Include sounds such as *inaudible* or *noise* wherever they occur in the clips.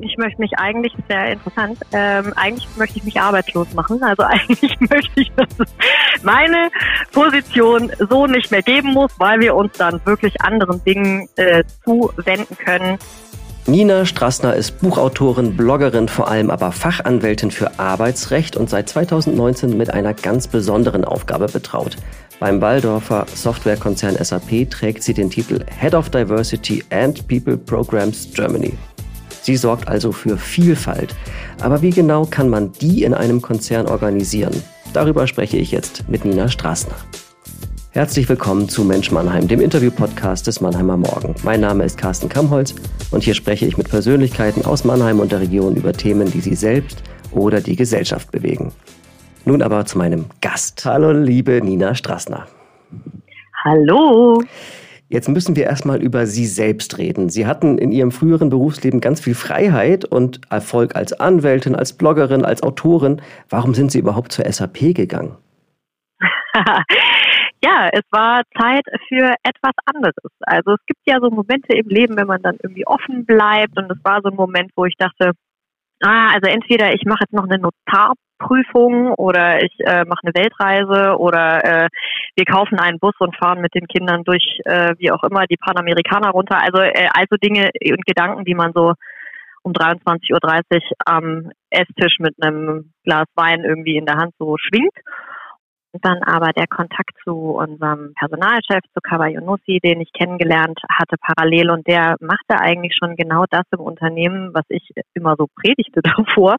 Ich möchte mich eigentlich, sehr interessant, ähm, eigentlich möchte ich mich arbeitslos machen. Also *laughs* eigentlich möchte ich, dass es meine Position so nicht mehr geben muss, weil wir uns dann wirklich anderen Dingen äh, zuwenden können. Nina Strassner ist Buchautorin, Bloggerin, vor allem aber Fachanwältin für Arbeitsrecht und seit 2019 mit einer ganz besonderen Aufgabe betraut. Beim Waldorfer Softwarekonzern SAP trägt sie den Titel Head of Diversity and People Programs Germany. Sie sorgt also für Vielfalt. Aber wie genau kann man die in einem Konzern organisieren? Darüber spreche ich jetzt mit Nina Straßner. Herzlich willkommen zu Mensch Mannheim, dem Interview-Podcast des Mannheimer Morgen. Mein Name ist Carsten Kamholz und hier spreche ich mit Persönlichkeiten aus Mannheim und der Region über Themen, die sie selbst oder die Gesellschaft bewegen. Nun aber zu meinem Gast. Hallo, liebe Nina Straßner. Hallo. Jetzt müssen wir erstmal über Sie selbst reden. Sie hatten in Ihrem früheren Berufsleben ganz viel Freiheit und Erfolg als Anwältin, als Bloggerin, als Autorin. Warum sind Sie überhaupt zur SAP gegangen? *laughs* ja, es war Zeit für etwas anderes. Also es gibt ja so Momente im Leben, wenn man dann irgendwie offen bleibt und es war so ein Moment, wo ich dachte, ah, also entweder ich mache jetzt noch eine Notar Prüfung oder ich äh, mache eine Weltreise oder äh, wir kaufen einen Bus und fahren mit den Kindern durch, äh, wie auch immer, die Panamerikaner runter. Also, äh, also Dinge und Gedanken, die man so um 23.30 Uhr am Esstisch mit einem Glas Wein irgendwie in der Hand so schwingt. Dann aber der Kontakt zu unserem Personalchef, zu Kabayonussi, den ich kennengelernt hatte parallel. Und der machte eigentlich schon genau das im Unternehmen, was ich immer so predigte *laughs* davor,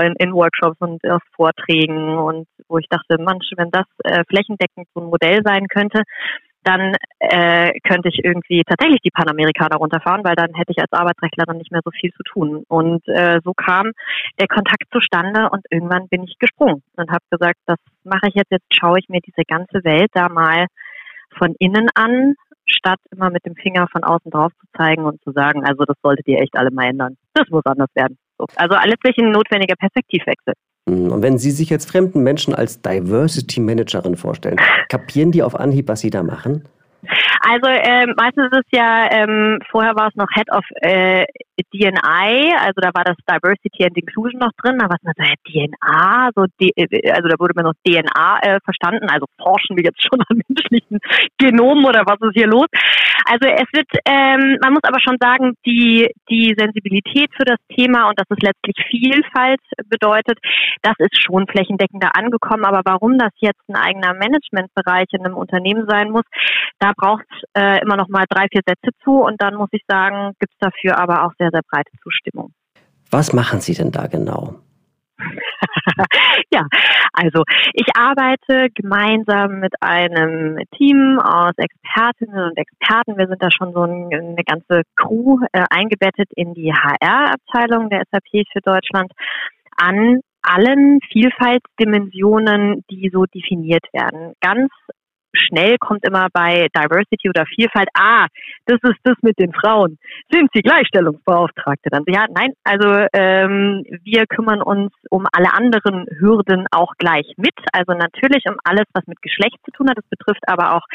in, in Workshops und auf Vorträgen. Und wo ich dachte, Mensch, wenn das äh, flächendeckend so ein Modell sein könnte, dann äh, könnte ich irgendwie tatsächlich die Panamerikaner runterfahren, weil dann hätte ich als Arbeitsrechtlerin nicht mehr so viel zu tun. Und äh, so kam der Kontakt zustande und irgendwann bin ich gesprungen und habe gesagt, das mache ich jetzt, jetzt schaue ich mir diese ganze Welt da mal von innen an, statt immer mit dem Finger von außen drauf zu zeigen und zu sagen, also das solltet ihr echt alle mal ändern. Das muss anders werden. So. Also letztlich ein notwendiger Perspektivwechsel. Hm, und wenn Sie sich jetzt fremden Menschen als Diversity Managerin vorstellen, kapieren die auf Anhieb, was Sie da machen? Also ähm, meistens ist es ja, ähm, vorher war es noch Head of äh, DNI, also da war das Diversity and Inclusion noch drin, da war es so DNA, so D, äh, also da wurde mir noch DNA äh, verstanden, also forschen wir jetzt schon *laughs* an menschlichen Genomen oder was ist hier los? Also es wird, ähm, man muss aber schon sagen, die, die Sensibilität für das Thema und dass es letztlich Vielfalt bedeutet, das ist schon flächendeckender angekommen. Aber warum das jetzt ein eigener Managementbereich in einem Unternehmen sein muss, da braucht es äh, immer noch mal drei, vier Sätze zu und dann muss ich sagen, gibt es dafür aber auch sehr, sehr breite Zustimmung. Was machen Sie denn da genau? *laughs* ja, also ich arbeite gemeinsam mit einem Team aus Expertinnen und Experten. Wir sind da schon so eine ganze Crew äh, eingebettet in die HR-Abteilung der SAP für Deutschland an allen Vielfaltsdimensionen, die so definiert werden. Ganz schnell kommt immer bei Diversity oder Vielfalt, ah, das ist das mit den Frauen. Sind Sie Gleichstellungsbeauftragte? Dann ja, nein, also ähm, wir kümmern uns um alle anderen Hürden auch gleich mit. Also natürlich um alles, was mit Geschlecht zu tun hat. Das betrifft aber auch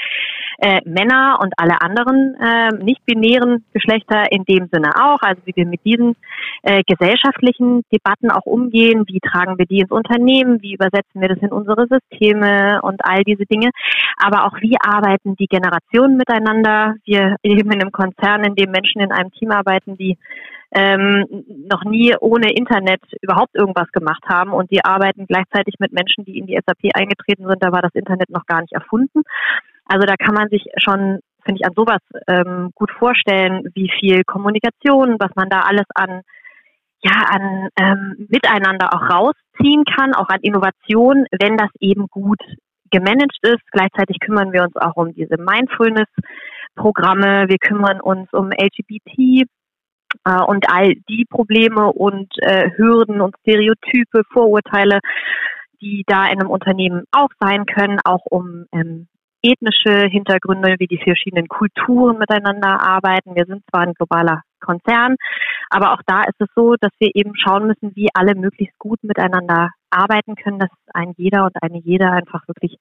äh, Männer und alle anderen äh, nicht-binären Geschlechter in dem Sinne auch. Also wie wir mit diesen äh, gesellschaftlichen Debatten auch umgehen, wie tragen wir die ins Unternehmen, wie übersetzen wir das in unsere Systeme und all diese Dinge aber auch wie arbeiten die Generationen miteinander. Wir *laughs* leben in einem Konzern, in dem Menschen in einem Team arbeiten, die ähm, noch nie ohne Internet überhaupt irgendwas gemacht haben und die arbeiten gleichzeitig mit Menschen, die in die SAP eingetreten sind. Da war das Internet noch gar nicht erfunden. Also da kann man sich schon, finde ich, an sowas ähm, gut vorstellen, wie viel Kommunikation, was man da alles an ja, an ähm, Miteinander auch rausziehen kann, auch an Innovation, wenn das eben gut gemanagt ist. Gleichzeitig kümmern wir uns auch um diese Mindfulness-Programme. Wir kümmern uns um LGBT äh, und all die Probleme und äh, Hürden und Stereotype, Vorurteile, die da in einem Unternehmen auch sein können, auch um ähm, ethnische Hintergründe, wie die verschiedenen Kulturen miteinander arbeiten. Wir sind zwar ein globaler Konzern, aber auch da ist es so, dass wir eben schauen müssen, wie alle möglichst gut miteinander arbeiten können, dass ein jeder und eine jeder einfach wirklich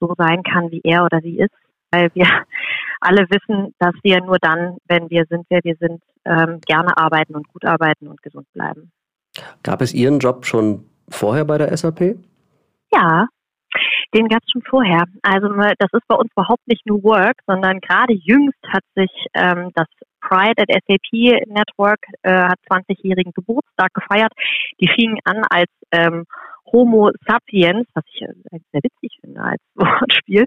so sein kann, wie er oder sie ist, weil wir *laughs* alle wissen, dass wir nur dann, wenn wir sind, wer wir sind, ähm, gerne arbeiten und gut arbeiten und gesund bleiben. Gab es Ihren Job schon vorher bei der SAP? Ja, den gab es schon vorher. Also das ist bei uns überhaupt nicht New Work, sondern gerade jüngst hat sich ähm, das Pride at SAP Network äh, hat 20-jährigen Geburtstag gefeiert. Die fingen an als ähm, Homo sapiens, was ich sehr witzig finde als *laughs* Wortspiel,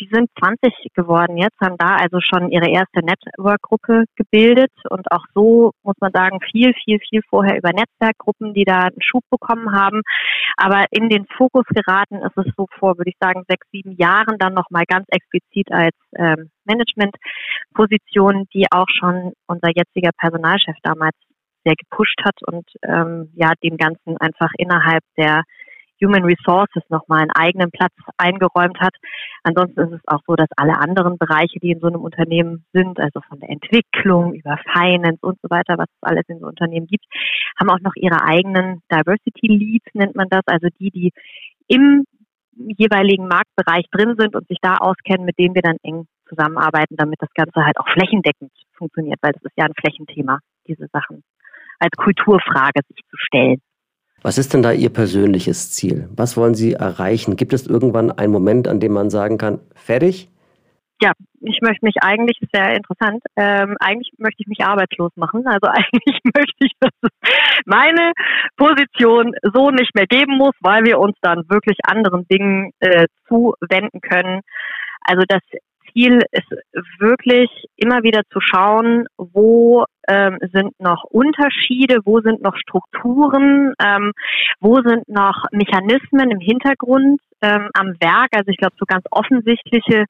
die sind 20 geworden jetzt, haben da also schon ihre erste Network-Gruppe gebildet und auch so muss man sagen, viel, viel, viel vorher über Netzwerkgruppen, die da einen Schub bekommen haben. Aber in den Fokus geraten ist es so vor, würde ich sagen, sechs, sieben Jahren dann nochmal ganz explizit als ähm, Managementposition, die auch schon unser jetziger Personalchef damals sehr gepusht hat und ähm, ja dem Ganzen einfach innerhalb der Human Resources nochmal einen eigenen Platz eingeräumt hat. Ansonsten ist es auch so, dass alle anderen Bereiche, die in so einem Unternehmen sind, also von der Entwicklung über Finance und so weiter, was es alles in so Unternehmen gibt, haben auch noch ihre eigenen Diversity Leads, nennt man das, also die, die im jeweiligen Marktbereich drin sind und sich da auskennen, mit denen wir dann eng zusammenarbeiten, damit das Ganze halt auch flächendeckend funktioniert, weil das ist ja ein Flächenthema, diese Sachen als Kulturfrage sich zu stellen. Was ist denn da Ihr persönliches Ziel? Was wollen Sie erreichen? Gibt es irgendwann einen Moment, an dem man sagen kann, fertig? Ja, ich möchte mich eigentlich, sehr interessant, ähm, eigentlich möchte ich mich arbeitslos machen. Also *laughs* eigentlich möchte ich, dass es meine Position so nicht mehr geben muss, weil wir uns dann wirklich anderen Dingen äh, zuwenden können. Also das Ziel ist wirklich immer wieder zu schauen, wo ähm, sind noch Unterschiede, wo sind noch Strukturen, ähm, wo sind noch Mechanismen im Hintergrund ähm, am Werk. Also ich glaube, so ganz offensichtliche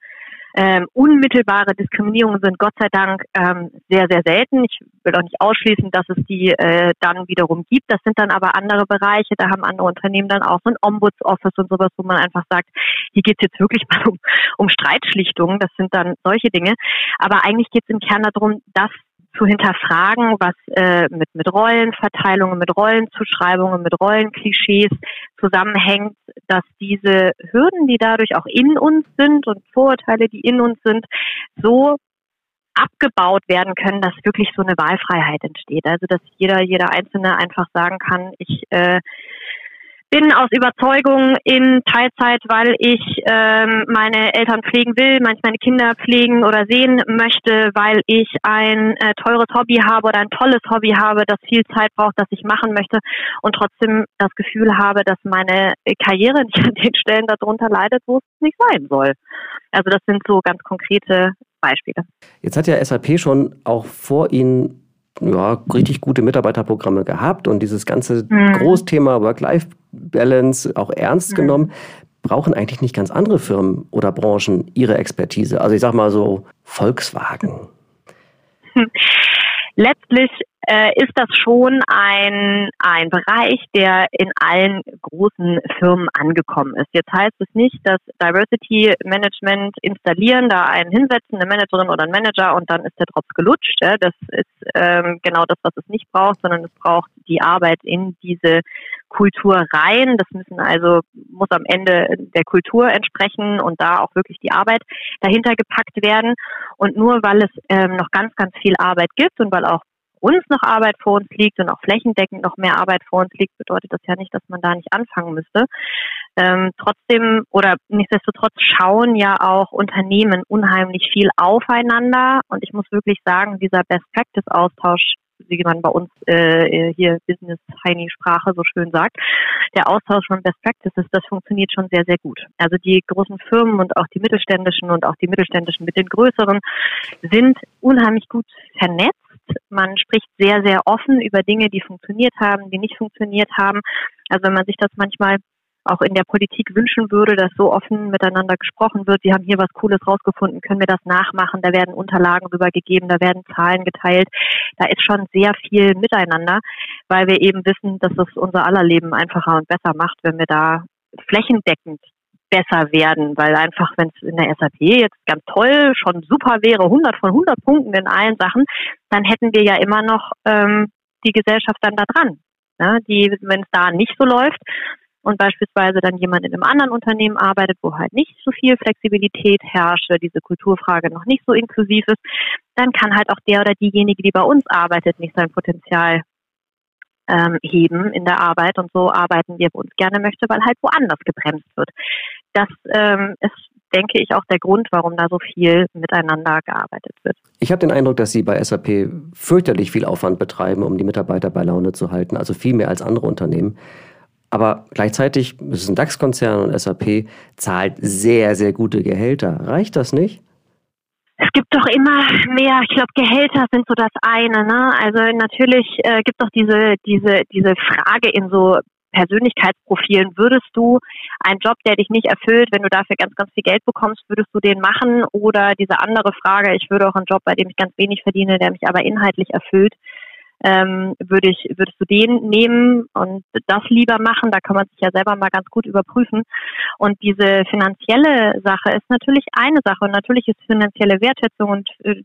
ähm, unmittelbare Diskriminierungen sind Gott sei Dank ähm, sehr, sehr selten. Ich will auch nicht ausschließen, dass es die äh, dann wiederum gibt. Das sind dann aber andere Bereiche. Da haben andere Unternehmen dann auch so ein Ombudsoffice und sowas, wo man einfach sagt, hier geht es jetzt wirklich *laughs* mal um, um Streitschlichtungen. Das sind dann solche Dinge. Aber eigentlich geht es im Kern darum, dass zu hinterfragen, was äh, mit, mit Rollenverteilungen, mit Rollenzuschreibungen, mit Rollenklischees zusammenhängt, dass diese Hürden, die dadurch auch in uns sind und Vorurteile, die in uns sind, so abgebaut werden können, dass wirklich so eine Wahlfreiheit entsteht. Also dass jeder, jeder Einzelne einfach sagen kann, ich äh, bin aus Überzeugung in Teilzeit, weil ich ähm, meine Eltern pflegen will, meine Kinder pflegen oder sehen möchte, weil ich ein äh, teures Hobby habe oder ein tolles Hobby habe, das viel Zeit braucht, das ich machen möchte und trotzdem das Gefühl habe, dass meine Karriere *laughs* nicht an den Stellen darunter leidet, wo es nicht sein soll. Also das sind so ganz konkrete Beispiele. Jetzt hat ja SAP schon auch vor Ihnen ja, richtig gute Mitarbeiterprogramme gehabt und dieses ganze mhm. Großthema Work-Life-Balance auch ernst mhm. genommen. Brauchen eigentlich nicht ganz andere Firmen oder Branchen ihre Expertise? Also ich sag mal so Volkswagen. Letztlich äh, ist das schon ein, ein Bereich, der in allen großen Firmen angekommen ist. Jetzt heißt es nicht, dass Diversity Management installieren, da einen hinsetzen, eine Managerin oder ein Manager und dann ist der Drops gelutscht. Ja? Das ist ähm, genau das, was es nicht braucht, sondern es braucht die Arbeit in diese Kultur rein. Das müssen also, muss am Ende der Kultur entsprechen und da auch wirklich die Arbeit dahinter gepackt werden. Und nur weil es ähm, noch ganz, ganz viel Arbeit gibt und weil auch uns noch Arbeit vor uns liegt und auch flächendeckend noch mehr Arbeit vor uns liegt, bedeutet das ja nicht, dass man da nicht anfangen müsste. Ähm, trotzdem oder nichtsdestotrotz schauen ja auch Unternehmen unheimlich viel aufeinander und ich muss wirklich sagen, dieser Best Practice Austausch wie man bei uns äh, hier Business Tiny Sprache so schön sagt, der Austausch von Best Practices, das funktioniert schon sehr, sehr gut. Also die großen Firmen und auch die mittelständischen und auch die mittelständischen mit den größeren sind unheimlich gut vernetzt man spricht sehr, sehr offen über Dinge, die funktioniert haben, die nicht funktioniert haben. Also wenn man sich das manchmal auch in der Politik wünschen würde, dass so offen miteinander gesprochen wird. Wir haben hier was Cooles rausgefunden, können wir das nachmachen? Da werden Unterlagen rübergegeben, da werden Zahlen geteilt. Da ist schon sehr viel miteinander, weil wir eben wissen, dass es unser aller Leben einfacher und besser macht, wenn wir da flächendeckend besser werden, weil einfach, wenn es in der SAP jetzt ganz toll, schon super wäre, 100 von 100 Punkten in allen Sachen, dann hätten wir ja immer noch ähm, die Gesellschaft dann da dran. Ne? Die, wenn es da nicht so läuft, und beispielsweise dann jemand in einem anderen Unternehmen arbeitet, wo halt nicht so viel Flexibilität herrscht, diese Kulturfrage noch nicht so inklusiv ist, dann kann halt auch der oder diejenige, die bei uns arbeitet, nicht sein Potenzial ähm, heben in der Arbeit und so arbeiten wir, wo uns gerne möchte, weil halt woanders gebremst wird. Das ähm, ist, denke ich, auch der Grund, warum da so viel miteinander gearbeitet wird. Ich habe den Eindruck, dass Sie bei SAP fürchterlich viel Aufwand betreiben, um die Mitarbeiter bei Laune zu halten, also viel mehr als andere Unternehmen. Aber gleichzeitig ist es ein DAX-Konzern und SAP zahlt sehr, sehr gute Gehälter. Reicht das nicht? Es gibt doch immer mehr, ich glaube, Gehälter sind so das eine, ne? Also natürlich äh, gibt doch diese, diese, diese Frage in so Persönlichkeitsprofilen, würdest du einen Job, der dich nicht erfüllt, wenn du dafür ganz, ganz viel Geld bekommst, würdest du den machen? Oder diese andere Frage, ich würde auch einen Job, bei dem ich ganz wenig verdiene, der mich aber inhaltlich erfüllt, ähm, würde ich, würdest du den nehmen und das lieber machen? Da kann man sich ja selber mal ganz gut überprüfen. Und diese finanzielle Sache ist natürlich eine Sache und natürlich ist finanzielle Wertschätzung und äh,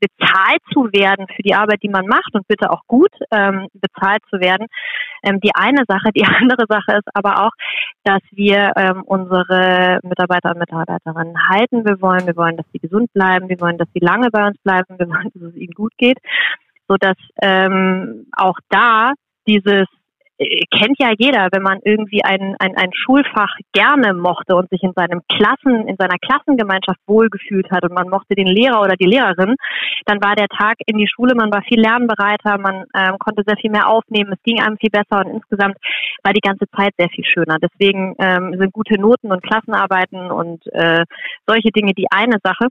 bezahlt zu werden für die Arbeit, die man macht und bitte auch gut ähm, bezahlt zu werden, ähm, die eine Sache. Die *laughs* andere Sache ist aber auch, dass wir ähm, unsere Mitarbeiter und Mitarbeiterinnen halten. Wir wollen, wir wollen, dass sie gesund bleiben, wir wollen, dass sie lange bei uns bleiben, wir wollen, dass es ihnen gut geht so dass ähm, auch da dieses äh, kennt ja jeder, wenn man irgendwie ein, ein, ein Schulfach gerne mochte und sich in seinem Klassen, in seiner Klassengemeinschaft wohlgefühlt hat und man mochte den Lehrer oder die Lehrerin, dann war der Tag in die Schule, man war viel lernbereiter, man ähm, konnte sehr viel mehr aufnehmen, es ging einem viel besser und insgesamt war die ganze Zeit sehr viel schöner. Deswegen ähm, sind gute Noten und Klassenarbeiten und äh, solche Dinge die eine Sache.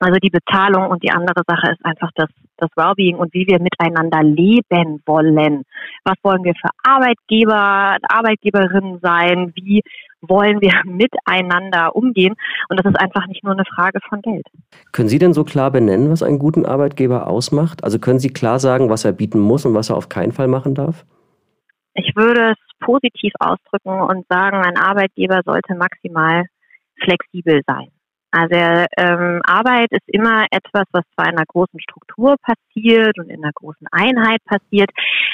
Also die Bezahlung und die andere Sache ist einfach das, das Wellbeing und wie wir miteinander leben wollen. Was wollen wir für Arbeitgeber, Arbeitgeberinnen sein? Wie wollen wir *laughs* miteinander umgehen? Und das ist einfach nicht nur eine Frage von Geld. Können Sie denn so klar benennen, was einen guten Arbeitgeber ausmacht? Also können Sie klar sagen, was er bieten muss und was er auf keinen Fall machen darf? Ich würde es positiv ausdrücken und sagen, ein Arbeitgeber sollte maximal flexibel sein. Also ähm, Arbeit ist immer etwas, was zwar in einer großen Struktur passiert und in einer großen Einheit passiert,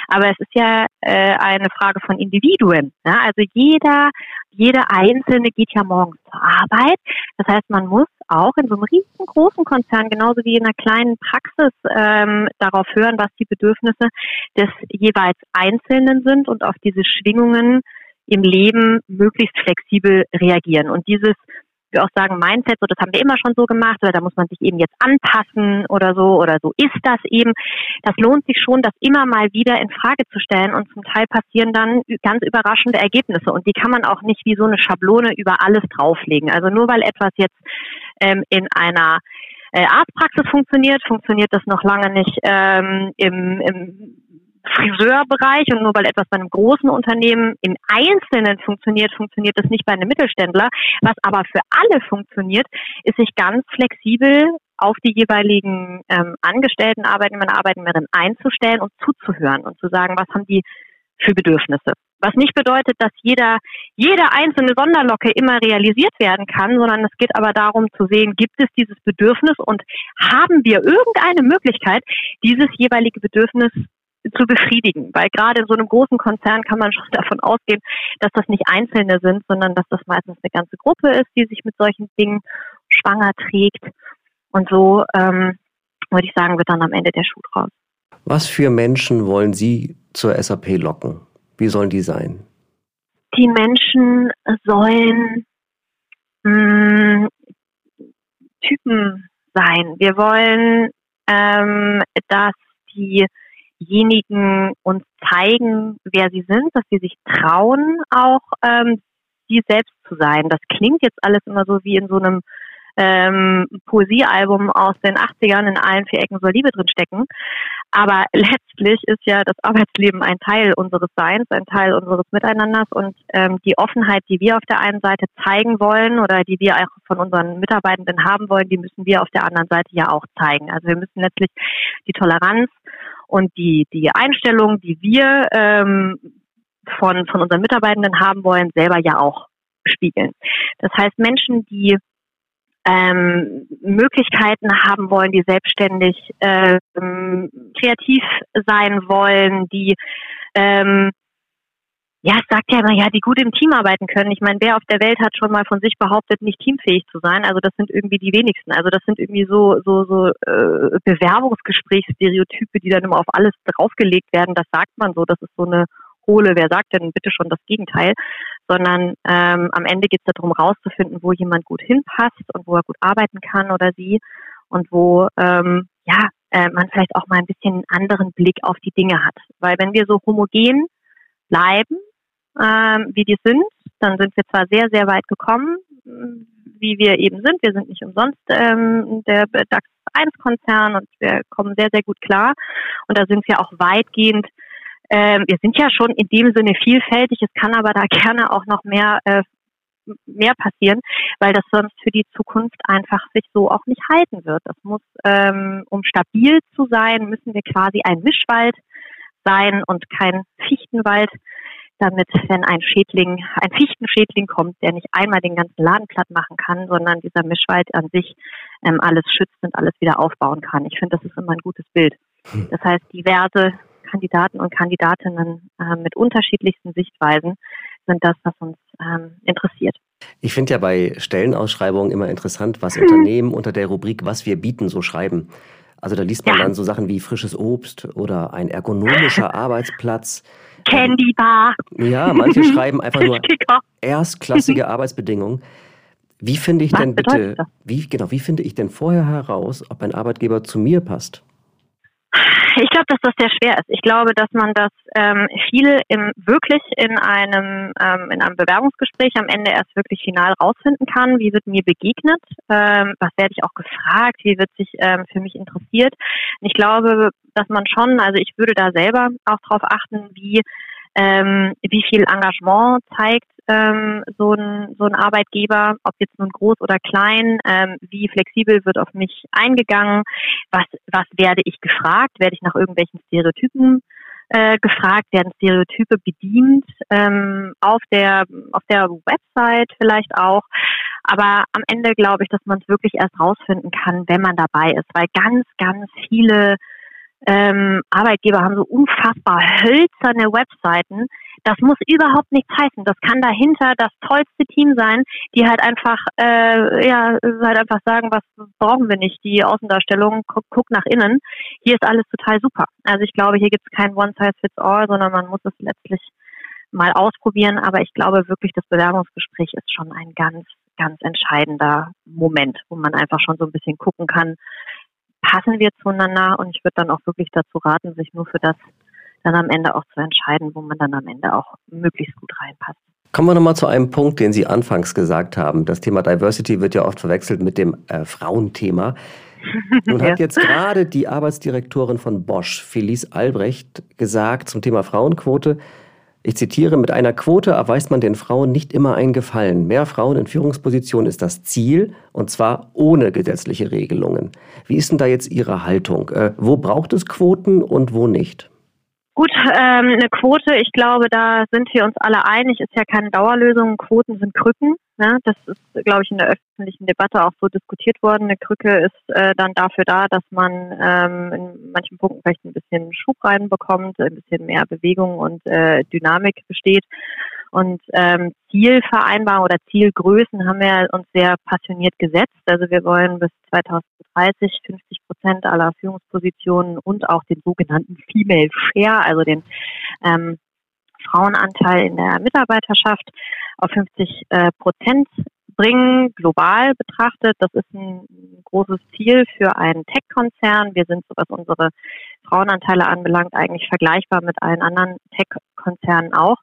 aber es ist ja äh, eine Frage von Individuen. Ja? Also jeder, jeder Einzelne geht ja morgens zur Arbeit. Das heißt, man muss auch in so einem riesengroßen Konzern, genauso wie in einer kleinen Praxis, ähm, darauf hören, was die Bedürfnisse des jeweils Einzelnen sind und auf diese Schwingungen im Leben möglichst flexibel reagieren. Und dieses wir auch sagen, Mindset, so das haben wir immer schon so gemacht oder da muss man sich eben jetzt anpassen oder so oder so ist das eben. Das lohnt sich schon, das immer mal wieder in Frage zu stellen und zum Teil passieren dann ganz überraschende Ergebnisse und die kann man auch nicht wie so eine Schablone über alles drauflegen. Also nur weil etwas jetzt ähm, in einer äh, Arztpraxis funktioniert, funktioniert das noch lange nicht ähm, im, im Friseurbereich und nur weil etwas bei einem großen Unternehmen im Einzelnen funktioniert, funktioniert das nicht bei einem Mittelständler. Was aber für alle funktioniert, ist sich ganz flexibel auf die jeweiligen ähm, Angestellten, Arbeitnehmer, Arbeitnehmerinnen einzustellen und zuzuhören und zu sagen, was haben die für Bedürfnisse. Was nicht bedeutet, dass jeder, jede einzelne Sonderlocke immer realisiert werden kann, sondern es geht aber darum zu sehen, gibt es dieses Bedürfnis und haben wir irgendeine Möglichkeit, dieses jeweilige Bedürfnis zu befriedigen. Weil gerade in so einem großen Konzern kann man schon *laughs* davon ausgehen, dass das nicht Einzelne sind, sondern dass das meistens eine ganze Gruppe ist, die sich mit solchen Dingen schwanger trägt. Und so ähm, würde ich sagen, wird dann am Ende der Schuh draus. Was für Menschen wollen Sie zur SAP locken? Wie sollen die sein? Die Menschen sollen mh, hm, Typen sein. Wir wollen, ähm, dass die diejenigen uns zeigen, wer sie sind, dass sie sich trauen, auch ähm, sie selbst zu sein. Das klingt jetzt alles immer so wie in so einem ähm, Poesiealbum aus den 80ern, in allen vier Ecken soll Liebe drin stecken. Aber *laughs* letztlich ist ja das Arbeitsleben ein Teil unseres Seins, ein Teil unseres Miteinanders und ähm, die Offenheit, die wir auf der einen Seite zeigen wollen oder die wir auch von unseren Mitarbeitenden haben wollen, die müssen wir auf der anderen Seite ja auch zeigen. Also wir müssen letztlich die Toleranz und die, die Einstellung, die wir ähm, von, von unseren Mitarbeitenden haben wollen, selber ja auch spiegeln. Das heißt, Menschen, die ähm, Möglichkeiten haben wollen, die selbstständig ähm, kreativ sein wollen, die ähm, ja, es sagt ja immer, ja, die gut im Team arbeiten können. Ich meine, wer auf der Welt hat schon mal von sich behauptet, nicht teamfähig zu sein? Also das sind irgendwie die wenigsten. Also das sind irgendwie so so so äh, Bewerbungsgesprächsstereotype, die dann immer auf alles draufgelegt werden. Das sagt man so. Das ist so eine hohle. Wer sagt denn bitte schon das Gegenteil? Sondern ähm, am Ende geht es darum, rauszufinden, wo jemand gut hinpasst und wo er gut arbeiten kann oder sie und wo ähm, ja äh, man vielleicht auch mal ein bisschen einen anderen Blick auf die Dinge hat. Weil wenn wir so homogen bleiben, ähm, wie die sind, dann sind wir zwar sehr, sehr weit gekommen, wie wir eben sind. Wir sind nicht umsonst ähm, der DAX 1-Konzern und wir kommen sehr, sehr gut klar. Und da sind wir auch weitgehend ähm, wir sind ja schon in dem Sinne vielfältig, es kann aber da *laughs* gerne auch noch mehr äh, mehr passieren, weil das sonst für die Zukunft einfach sich so auch nicht halten wird. Das muss, ähm, um stabil zu sein, müssen wir quasi ein Mischwald sein und kein Fichtenwald, damit, wenn ein Schädling, ein Fichtenschädling kommt, der nicht einmal den ganzen Laden platt machen kann, sondern dieser Mischwald an sich ähm, alles schützt und alles wieder aufbauen kann. Ich finde, das ist immer ein gutes Bild. Hm. Das heißt, diverse Kandidaten und Kandidatinnen äh, mit unterschiedlichsten Sichtweisen sind das, was uns ähm, interessiert. Ich finde ja bei Stellenausschreibungen immer interessant, was *laughs* Unternehmen unter der Rubrik Was wir bieten so schreiben. Also da liest man ja. dann so Sachen wie frisches Obst oder ein ergonomischer *laughs* Arbeitsplatz. Candy Bar. Ja, manche *laughs* schreiben einfach nur erstklassige *laughs* Arbeitsbedingungen. Wie finde ich Was denn bitte, wie, genau, wie finde ich denn vorher heraus, ob ein Arbeitgeber zu mir passt? Ich glaube, dass das sehr schwer ist. Ich glaube, dass man das ähm, viel im, wirklich in einem, ähm, in einem Bewerbungsgespräch am Ende erst wirklich final rausfinden kann. Wie wird mir begegnet? Ähm, was werde ich auch gefragt? Wie wird sich ähm, für mich interessiert? Und ich glaube, dass man schon, also ich würde da selber auch darauf achten, wie ähm, wie viel Engagement zeigt ähm, so, ein, so ein Arbeitgeber, ob jetzt nun groß oder klein, ähm, wie flexibel wird auf mich eingegangen, was, was werde ich gefragt, werde ich nach irgendwelchen Stereotypen äh, gefragt, werden Stereotype bedient ähm, auf der auf der Website vielleicht auch. Aber am Ende glaube ich, dass man es wirklich erst rausfinden kann, wenn man dabei ist, weil ganz, ganz viele ähm, Arbeitgeber haben so unfassbar hölzerne Webseiten. Das muss überhaupt nichts heißen. Das kann dahinter das tollste Team sein, die halt einfach, äh, ja, halt einfach sagen, was brauchen wir nicht. Die Außendarstellung, guck, guck nach innen. Hier ist alles total super. Also ich glaube, hier gibt es kein One Size Fits All, sondern man muss es letztlich mal ausprobieren. Aber ich glaube wirklich, das Bewerbungsgespräch ist schon ein ganz, ganz entscheidender Moment, wo man einfach schon so ein bisschen gucken kann, passen wir zueinander und ich würde dann auch wirklich dazu raten, sich nur für das dann am Ende auch zu entscheiden, wo man dann am Ende auch möglichst gut reinpasst. Kommen wir nochmal zu einem Punkt, den Sie anfangs gesagt haben. Das Thema Diversity wird ja oft verwechselt mit dem äh, Frauenthema. *laughs* Nun hat jetzt gerade die Arbeitsdirektorin von Bosch, Felice Albrecht, gesagt zum Thema Frauenquote, ich zitiere, mit einer Quote erweist man den Frauen nicht immer einen Gefallen. Mehr Frauen in Führungspositionen ist das Ziel, und zwar ohne gesetzliche Regelungen. Wie ist denn da jetzt Ihre Haltung? Äh, wo braucht es Quoten und wo nicht? Gut, ähm, eine Quote, ich glaube, da sind wir uns alle einig, ist ja keine Dauerlösung. Quoten sind Krücken. Ne? Das ist, glaube ich, in der öffentlichen Debatte auch so diskutiert worden. Eine Krücke ist äh, dann dafür da, dass man ähm, in manchen Punkten vielleicht ein bisschen Schub reinbekommt, ein bisschen mehr Bewegung und äh, Dynamik besteht. Und ähm, Zielvereinbarungen oder Zielgrößen haben wir uns sehr passioniert gesetzt. Also wir wollen bis 2030 50 Prozent aller Führungspositionen und auch den sogenannten Female Share, also den ähm, Frauenanteil in der Mitarbeiterschaft auf 50 äh, Prozent bringen, global betrachtet. Das ist ein großes Ziel für einen Tech-Konzern. Wir sind, so was unsere Frauenanteile anbelangt, eigentlich vergleichbar mit allen anderen Tech-Konzernen auch.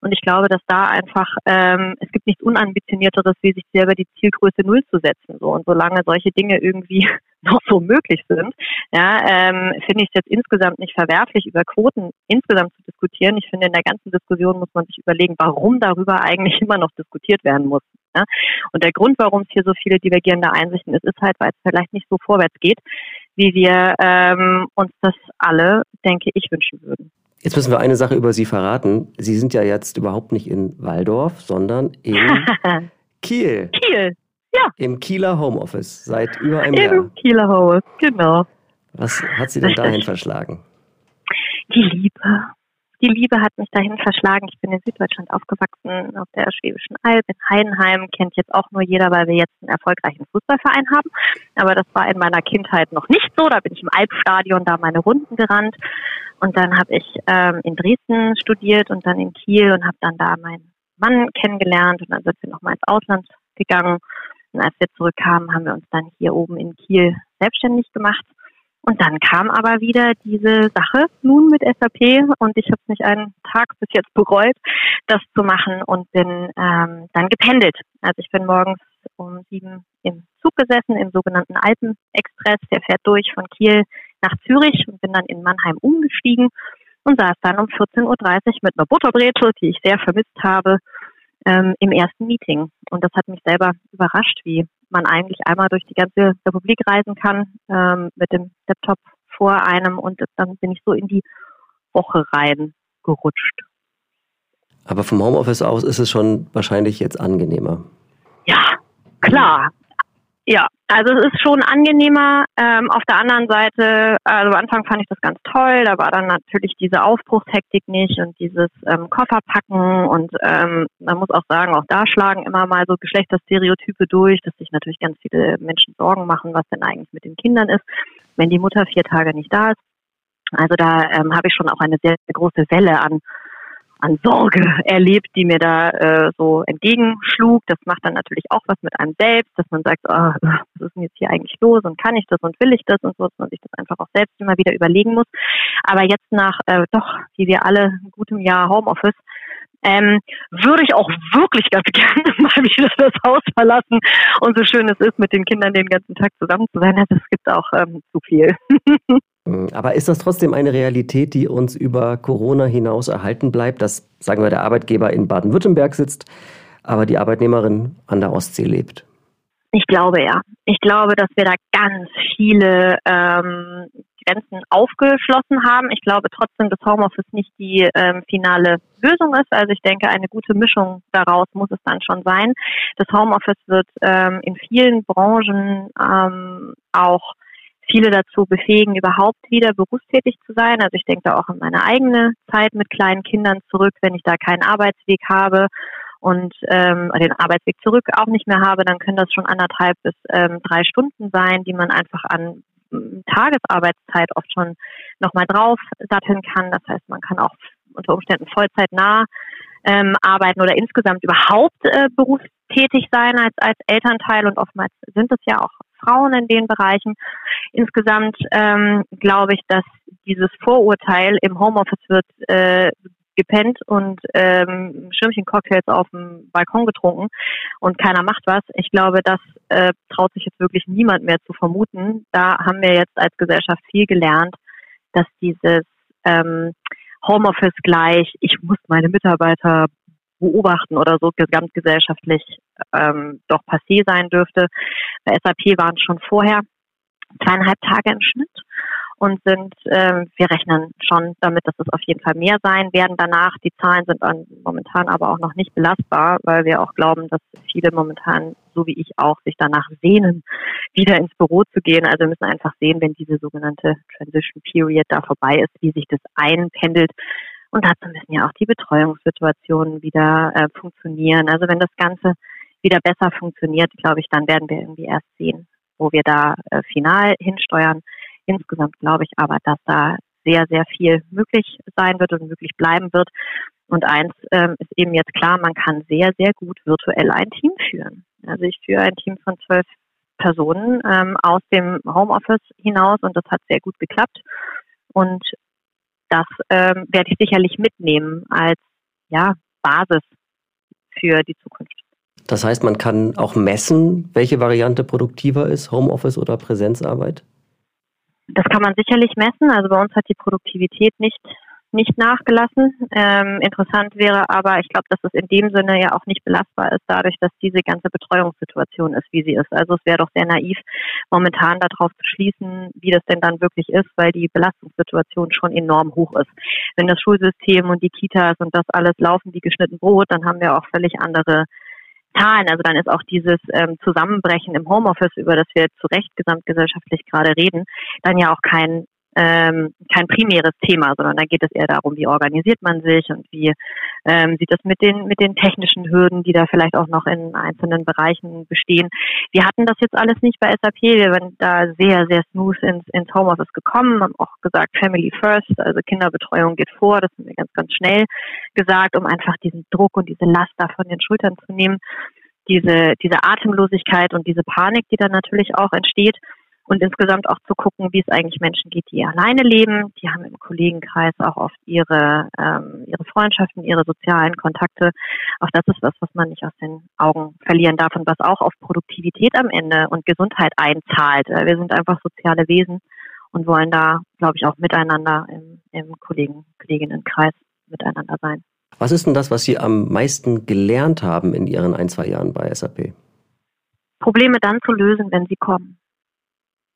Und ich glaube, dass da einfach, ähm, es gibt nichts Unambitionierteres, wie sich selber die Zielgröße Null zu setzen. So. Und solange solche Dinge irgendwie *laughs* noch so möglich sind, ja, ähm, finde ich es jetzt insgesamt nicht verwerflich, über Quoten insgesamt zu diskutieren. Ich finde, in der ganzen Diskussion muss man sich überlegen, warum darüber eigentlich *laughs* immer noch diskutiert werden muss. Ja? Und der Grund, warum es hier so viele divergierende Einsichten ist, ist halt, weil es vielleicht nicht so vorwärts geht, wie wir ähm, uns das alle, denke ich, wünschen würden. Jetzt müssen wir eine Sache über Sie verraten. Sie sind ja jetzt überhaupt nicht in Waldorf, sondern in *laughs* Kiel. Kiel, ja. Im Kieler Homeoffice seit über einem Im Jahr. Im Kieler Homeoffice, genau. Was hat Sie denn dahin *laughs* verschlagen? Die Liebe. Die Liebe hat mich dahin verschlagen. Ich bin in Süddeutschland aufgewachsen, auf der Schwäbischen Alb, in Heidenheim. Kennt jetzt auch nur jeder, weil wir jetzt einen erfolgreichen Fußballverein haben. Aber das war in meiner Kindheit noch nicht so. Da bin ich im Albstadion da meine Runden gerannt. Und dann habe ich ähm, in Dresden studiert und dann in Kiel und habe dann da meinen Mann kennengelernt. Und dann sind wir nochmal ins Ausland gegangen. Und als wir zurückkamen, haben wir uns dann hier oben in Kiel selbstständig gemacht und dann kam aber wieder diese Sache nun mit SAP und ich habe nicht einen Tag bis jetzt bereut, das zu machen und bin ähm, dann gependelt. Also ich bin morgens um sieben im Zug gesessen, im sogenannten Alpenexpress. Der fährt durch von Kiel nach Zürich und bin dann in Mannheim umgestiegen und saß dann um 14.30 Uhr mit einer Butterbrezel, die ich sehr vermisst habe, ähm, im ersten Meeting. Und das hat mich selber überrascht, wie man eigentlich einmal durch die ganze Republik reisen kann ähm, mit dem Laptop vor einem und dann bin ich so in die Woche rein gerutscht. Aber vom Homeoffice aus ist es schon wahrscheinlich jetzt angenehmer. Ja, klar. Ja, also es ist schon angenehmer. Ähm, auf der anderen Seite, also am Anfang fand ich das ganz toll. Da war dann natürlich diese Aufbruchshektik nicht und dieses ähm, Kofferpacken und ähm, man muss auch sagen, auch da schlagen immer mal so Geschlechterstereotype durch, dass sich natürlich ganz viele Menschen Sorgen machen, was denn eigentlich mit den Kindern ist, wenn die Mutter vier Tage nicht da ist. Also da ähm, habe ich schon auch eine sehr, sehr große Welle an an Sorge erlebt, die mir da äh, so entgegenschlug. Das macht dann natürlich auch was mit einem selbst, dass man sagt, oh, was ist denn jetzt hier eigentlich los und kann ich das und will ich das und so, dass man sich das einfach auch selbst immer wieder überlegen muss. Aber jetzt nach äh, doch, wie wir alle, gutem Jahr Homeoffice, ähm, würde ich auch wirklich ganz *laughs* gerne mal wieder das Haus verlassen und so schön es ist, mit den Kindern den ganzen Tag zusammen zu sein. Das gibt auch ähm, zu viel. *laughs* Aber ist das trotzdem eine Realität, die uns über Corona hinaus erhalten bleibt, dass, sagen wir, der Arbeitgeber in Baden-Württemberg sitzt, aber die Arbeitnehmerin an der Ostsee lebt? Ich glaube ja. Ich glaube, dass wir da ganz viele ähm, Grenzen aufgeschlossen haben. Ich glaube trotzdem, dass Homeoffice nicht die ähm, finale Lösung ist. Also ich denke, eine gute Mischung daraus muss es dann schon sein. Das Homeoffice wird ähm, in vielen Branchen ähm, auch viele dazu befähigen, überhaupt wieder berufstätig zu sein. Also ich denke da auch an meine eigene Zeit mit kleinen Kindern zurück, wenn ich da keinen Arbeitsweg habe und ähm, den Arbeitsweg zurück auch nicht mehr habe, dann können das schon anderthalb bis ähm, drei Stunden sein, die man einfach an Tagesarbeitszeit oft schon nochmal drauf satteln kann. Das heißt, man kann auch unter Umständen vollzeitnah ähm, arbeiten oder insgesamt überhaupt äh, berufstätig sein als, als Elternteil und oftmals sind es ja auch Frauen in den Bereichen. Insgesamt ähm, glaube ich, dass dieses Vorurteil im Homeoffice wird äh, gepennt und ähm, Schirmchen-Cocktails auf dem Balkon getrunken und keiner macht was. Ich glaube, das äh, traut sich jetzt wirklich niemand mehr zu vermuten. Da haben wir jetzt als Gesellschaft viel gelernt, dass dieses ähm, Homeoffice gleich, ich muss meine Mitarbeiter beobachten oder so gesamtgesellschaftlich ähm, doch passé sein dürfte. Bei SAP waren es schon vorher zweieinhalb Tage im Schnitt und sind, äh, wir rechnen schon damit, dass es auf jeden Fall mehr sein werden danach. Die Zahlen sind an, momentan aber auch noch nicht belastbar, weil wir auch glauben, dass viele momentan, so wie ich auch, sich danach sehnen, wieder ins Büro zu gehen. Also wir müssen einfach sehen, wenn diese sogenannte Transition Period da vorbei ist, wie sich das einpendelt. Und dazu müssen ja auch die Betreuungssituationen wieder äh, funktionieren. Also wenn das Ganze wieder besser funktioniert, glaube ich, dann werden wir irgendwie erst sehen, wo wir da äh, final hinsteuern. Insgesamt glaube ich aber, dass da sehr, sehr viel möglich sein wird und möglich bleiben wird. Und eins ähm, ist eben jetzt klar, man kann sehr, sehr gut virtuell ein Team führen. Also ich führe ein Team von zwölf Personen ähm, aus dem Homeoffice hinaus und das hat sehr gut geklappt. Und das ähm, werde ich sicherlich mitnehmen als ja, Basis für die Zukunft. Das heißt, man kann auch messen, welche Variante produktiver ist, Homeoffice oder Präsenzarbeit? Das kann man sicherlich messen. Also bei uns hat die Produktivität nicht nicht nachgelassen. Ähm, interessant wäre aber, ich glaube, dass es in dem Sinne ja auch nicht belastbar ist, dadurch, dass diese ganze Betreuungssituation ist, wie sie ist. Also es wäre doch sehr naiv, momentan darauf zu schließen, wie das denn dann wirklich ist, weil die Belastungssituation schon enorm hoch ist. Wenn das Schulsystem und die Kitas und das alles laufen wie geschnitten Brot, dann haben wir auch völlig andere Zahlen. Also dann ist auch dieses ähm, Zusammenbrechen im Homeoffice, über das wir zu Recht gesamtgesellschaftlich gerade reden, dann ja auch kein ähm, kein primäres Thema, sondern da geht es eher darum, wie organisiert man sich und wie ähm, sieht das mit den mit den technischen Hürden, die da vielleicht auch noch in einzelnen Bereichen bestehen. Wir hatten das jetzt alles nicht bei SAP. Wir waren da sehr sehr smooth ins, ins Homeoffice gekommen, haben auch gesagt Family First, also Kinderbetreuung geht vor. Das haben wir ganz ganz schnell gesagt, um einfach diesen Druck und diese Last da von den Schultern zu nehmen diese, diese Atemlosigkeit und diese Panik, die dann natürlich auch entsteht. Und insgesamt auch zu gucken, wie es eigentlich Menschen geht, die alleine leben. Die haben im Kollegenkreis auch oft ihre, ähm, ihre Freundschaften, ihre sozialen Kontakte. Auch das ist was, was man nicht aus den Augen verlieren darf und was auch auf Produktivität am Ende und Gesundheit einzahlt. Äh, wir sind einfach soziale Wesen und wollen da, glaube ich, auch miteinander im, im Kollegen, Kolleginnenkreis miteinander sein. Was ist denn das, was Sie am meisten gelernt haben in Ihren ein, zwei Jahren bei SAP? Probleme dann zu lösen, wenn sie kommen.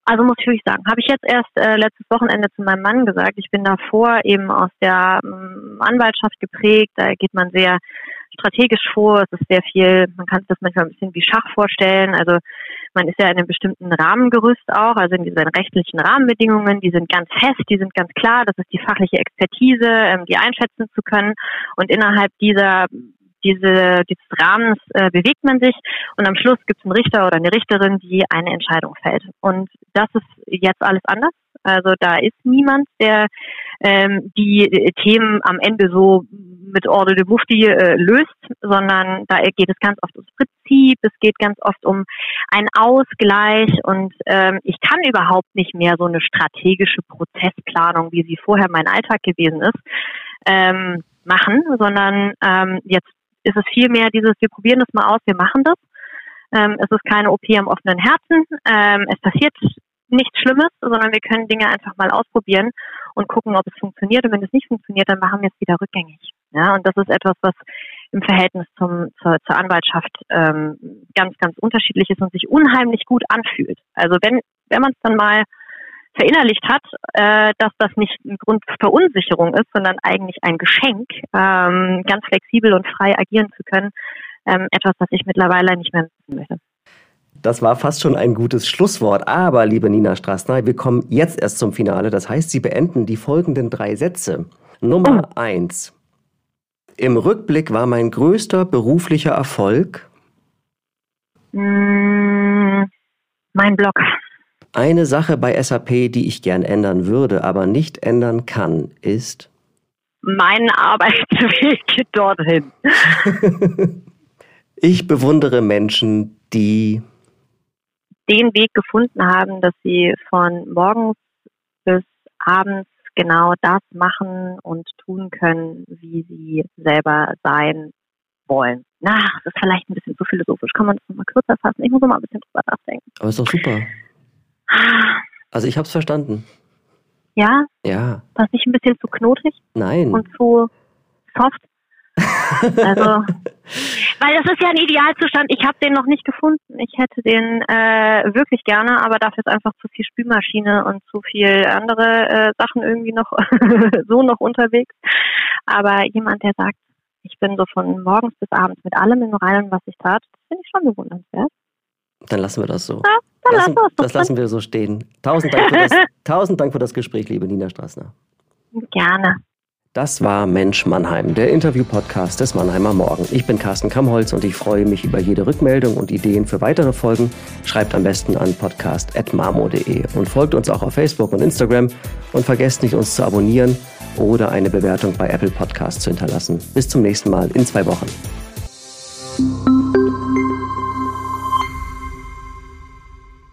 Also muss ich wirklich sagen, habe ich jetzt erst äh, letztes Wochenende zu meinem Mann gesagt. Ich bin davor eben aus der ähm, Anwaltschaft geprägt. Da geht man sehr strategisch vor. Es ist sehr viel, man kann sich das manchmal ein bisschen wie Schach vorstellen. Also man ist ja in einem bestimmten Rahmengerüst auch, also in diesen rechtlichen Rahmenbedingungen, die sind ganz fest, die sind ganz klar. Das ist die fachliche Expertise, ähm, die einschätzen zu können. Und innerhalb dieser diese, dieses Rahmens äh, bewegt man sich und am Schluss gibt es einen Richter oder eine Richterin, die eine Entscheidung fällt. Und das ist jetzt alles anders. Also da ist niemand, der ähm, die Themen am Ende so mit Ordre de Mufti äh, löst, sondern da geht es ganz oft ums Prinzip, es geht ganz oft um einen Ausgleich und ähm, ich kann überhaupt nicht mehr so eine strategische Prozessplanung, wie sie vorher mein Alltag gewesen ist, ähm, machen, sondern ähm, jetzt ist es vielmehr dieses, wir probieren das mal aus, wir machen das. Ähm, es ist keine OP am offenen Herzen. Ähm, es passiert nichts Schlimmes, sondern wir können Dinge einfach mal ausprobieren und gucken, ob es funktioniert. Und wenn es nicht funktioniert, dann machen wir es wieder rückgängig. Ja, und das ist etwas, was im Verhältnis zum, zur, zur Anwaltschaft ähm, ganz, ganz unterschiedlich ist und sich unheimlich gut anfühlt. Also wenn, wenn man es dann mal verinnerlicht hat, äh, dass das nicht ein Grund für Verunsicherung ist, sondern eigentlich ein Geschenk, ähm, ganz flexibel und frei agieren zu können, ähm, etwas, was ich mittlerweile nicht mehr wissen möchte. Das war fast schon ein gutes Schlusswort. Aber, liebe Nina Strassner, wir kommen jetzt erst zum Finale. Das heißt, Sie beenden die folgenden drei Sätze. Nummer oh. eins. Im Rückblick war mein größter beruflicher Erfolg. Mm, mein Blog. Eine Sache bei SAP, die ich gern ändern würde, aber nicht ändern kann, ist mein Arbeitsweg *laughs* dorthin. *laughs* ich bewundere Menschen, die den Weg gefunden haben, dass sie von morgens bis abends genau das machen und tun können, wie sie selber sein wollen. Na, das ist vielleicht ein bisschen zu philosophisch. Kann man das nochmal kürzer fassen? Ich muss noch mal ein bisschen drüber nachdenken. Aber ist doch super. Also ich habe es verstanden. Ja? Ja. War es nicht ein bisschen zu knotig? Nein. Und zu soft? *laughs* also, weil das ist ja ein Idealzustand. Ich habe den noch nicht gefunden. Ich hätte den äh, wirklich gerne, aber dafür ist einfach zu viel Spülmaschine und zu viel andere äh, Sachen irgendwie noch *laughs* so noch unterwegs. Aber jemand, der sagt, ich bin so von morgens bis abends mit allem im Reinen, was ich tat, das finde ich schon bewundernswert. Dann lassen wir das so. Ja, dann lassen, lassen das lassen wir so stehen. Tausend Dank, für das, *laughs* tausend Dank für das Gespräch, liebe Nina Straßner. Gerne. Das war Mensch Mannheim, der Interview-Podcast des Mannheimer Morgen. Ich bin Carsten Kamholz und ich freue mich über jede Rückmeldung und Ideen für weitere Folgen. Schreibt am besten an podcast.marmo.de und folgt uns auch auf Facebook und Instagram und vergesst nicht, uns zu abonnieren oder eine Bewertung bei Apple Podcasts zu hinterlassen. Bis zum nächsten Mal in zwei Wochen.